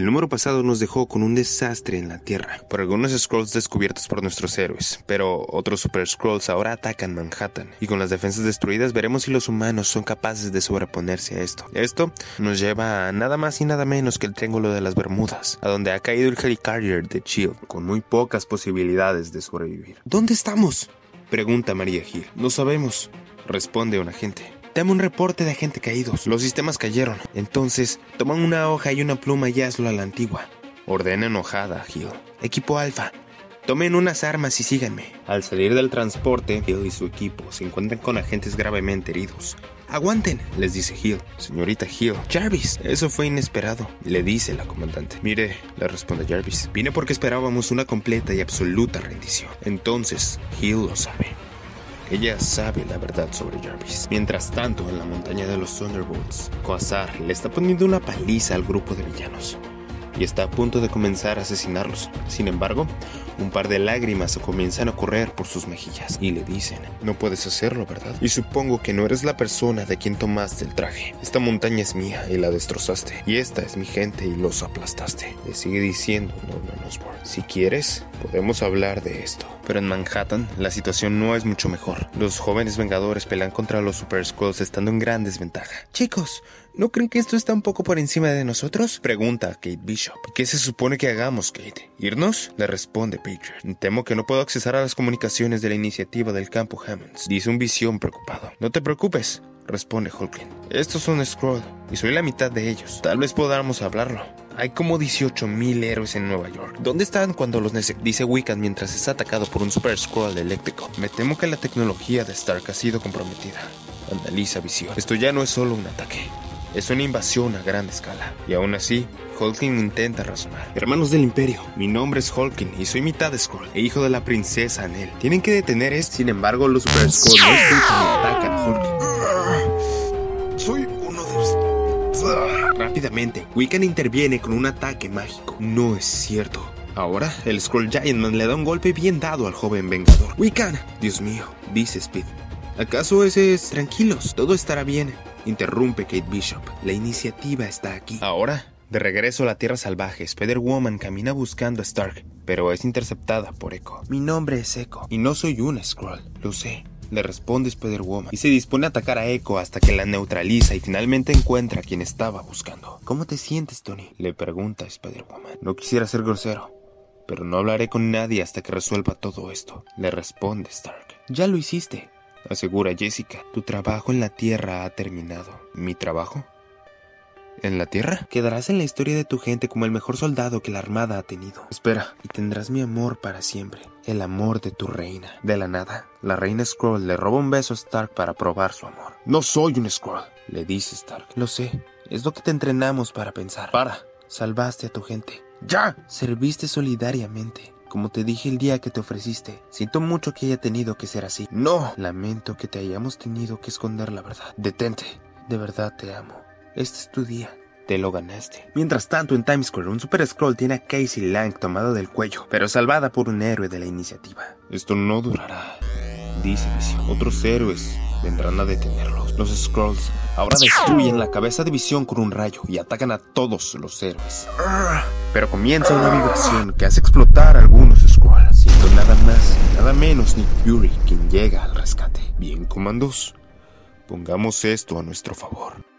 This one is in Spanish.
El número pasado nos dejó con un desastre en la Tierra, por algunos Scrolls descubiertos por nuestros héroes, pero otros Super Scrolls ahora atacan Manhattan, y con las defensas destruidas veremos si los humanos son capaces de sobreponerse a esto. Esto nos lleva a nada más y nada menos que el Triángulo de las Bermudas, a donde ha caído el Helicarrier de Shield, con muy pocas posibilidades de sobrevivir. ¿Dónde estamos? Pregunta María Gil. No sabemos, responde un agente. Dame un reporte de agente caídos. Los sistemas cayeron. Entonces, toman una hoja y una pluma y hazlo a la antigua. Ordena enojada Hill. Equipo Alfa, tomen unas armas y síganme. Al salir del transporte, Hill y su equipo se encuentran con agentes gravemente heridos. Aguanten, Les dice Hill. Señorita Hill. Jarvis. Eso fue inesperado, le dice la comandante. Mire, le responde Jarvis. Vine porque esperábamos una completa y absoluta rendición. Entonces, Hill lo sabe. Ella sabe la verdad sobre Jarvis. Mientras tanto, en la montaña de los Thunderbolts, Quasar le está poniendo una paliza al grupo de villanos y está a punto de comenzar a asesinarlos. Sin embargo, un par de lágrimas comienzan a correr por sus mejillas y le dicen, no puedes hacerlo, ¿verdad? Y supongo que no eres la persona de quien tomaste el traje. Esta montaña es mía y la destrozaste. Y esta es mi gente y los aplastaste. Le sigue diciendo Norman Osborn. Si quieres, podemos hablar de esto. Pero en Manhattan, la situación no es mucho mejor. Los jóvenes vengadores pelean contra los Super Skrulls estando en gran desventaja. Chicos, ¿no creen que esto está un poco por encima de nosotros? Pregunta Kate Bishop. ¿Qué se supone que hagamos, Kate? ¿Irnos? Le responde Patriot. Temo que no puedo accesar a las comunicaciones de la iniciativa del campo Hammonds. Dice un visión preocupado. No te preocupes, responde Hulkling. Estos son Skrull y soy la mitad de ellos. Tal vez podamos hablarlo. Hay como 18.000 héroes en Nueva York. ¿Dónde están cuando los necesito? Dice Wiccan mientras es atacado por un Super Skrull eléctrico. Me temo que la tecnología de Stark ha sido comprometida. Analiza visión. Esto ya no es solo un ataque. Es una invasión a gran escala. Y aún así, Hulking intenta razonar. Hermanos del Imperio, mi nombre es Hulking y soy mitad Skrull e hijo de la princesa Anel. Tienen que detener esto. Sin embargo, los Super Skrull no escuchan y atacan a Hulking. Soy uno de los... Rápidamente, Wiccan interviene con un ataque mágico. No es cierto. Ahora, el Skrull Giantman le da un golpe bien dado al joven vengador. Wiccan, Dios mío, dice Speed. ¿Acaso ese es... Tranquilos, todo estará bien. Interrumpe Kate Bishop. La iniciativa está aquí. Ahora, de regreso a la Tierra Salvaje, Spider-Woman camina buscando a Stark, pero es interceptada por Echo. mi nombre es Echo. Y no soy una Skrull, lo sé. Le responde Spider-Woman y se dispone a atacar a Echo hasta que la neutraliza y finalmente encuentra a quien estaba buscando. ¿Cómo te sientes, Tony? Le pregunta Spider-Woman. No quisiera ser grosero, pero no hablaré con nadie hasta que resuelva todo esto. Le responde Stark. Ya lo hiciste. Asegura Jessica. Tu trabajo en la Tierra ha terminado. ¿Mi trabajo? ¿En la Tierra? Quedarás en la historia de tu gente como el mejor soldado que la Armada ha tenido. Espera. Y tendrás mi amor para siempre. El amor de tu reina. De la nada, la reina Skrull le roba un beso a Stark para probar su amor. No soy un Skrull, le dice Stark. Lo sé. Es lo que te entrenamos para pensar. Para. Salvaste a tu gente. ¡Ya! Serviste solidariamente. Como te dije el día que te ofreciste, siento mucho que haya tenido que ser así. ¡No! Lamento que te hayamos tenido que esconder la verdad. Detente. De verdad te amo. Este es tu día. Te lo ganaste. Mientras tanto, en Times Square, un Super Scroll tiene a Casey Lang tomado del cuello, pero salvada por un héroe de la iniciativa. Esto no durará, dice Visión. Otros héroes vendrán a detenerlos. Los Scrolls ahora destruyen la cabeza de Visión con un rayo y atacan a todos los héroes. Pero comienza una vibración que hace explotar algunos Scrolls, siendo nada más y nada menos Nick Fury quien llega al rescate. Bien, comandos, pongamos esto a nuestro favor.